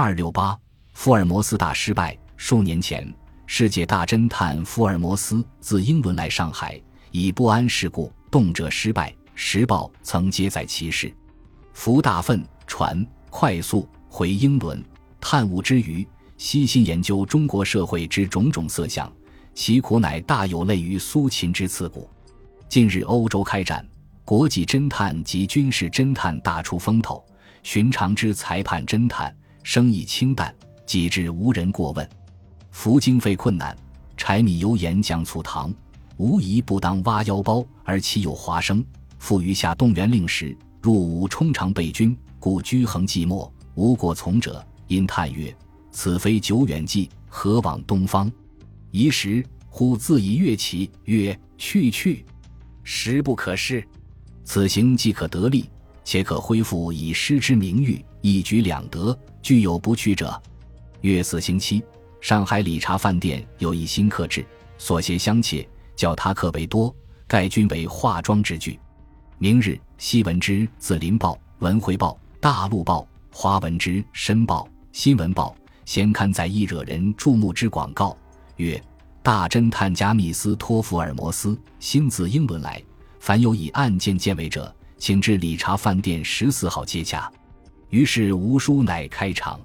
二六八，福尔摩斯大失败。数年前，世界大侦探福尔摩斯自英伦来上海，以不谙世故，动辄失败。《时报》曾接载其事：福大愤，船快速回英伦，探悟之余，悉心研究中国社会之种种色相，其苦乃大有类于苏秦之刺骨。近日欧洲开战，国际侦探及军事侦探大出风头，寻常之裁判侦探生意清淡，几至无人过问。服经费困难，柴米油盐酱醋糖，无疑不当挖腰包，而岂有华生？复余下动员令时，入伍充常备军，故居恒寂寞，无过从者。因叹曰：“此非久远计，何往东方？”一时忽自以乐起，曰：“去去，时不可失。此行既可得利，且可恢复以师之名誉，一举两得。具有不去者。”月四星期，上海理查饭店有一新客至，所携相切，叫他客为多，盖均为化妆之具。明日，西文之自《林报》《文汇报》《大陆报》，华闻之《申报》《新闻报》，先刊载一惹人注目之广告，曰：“大侦探加密斯托福尔摩斯新自英伦来，凡有以案件见为者，请至理查饭店十四号接洽。”于是吴书乃开场。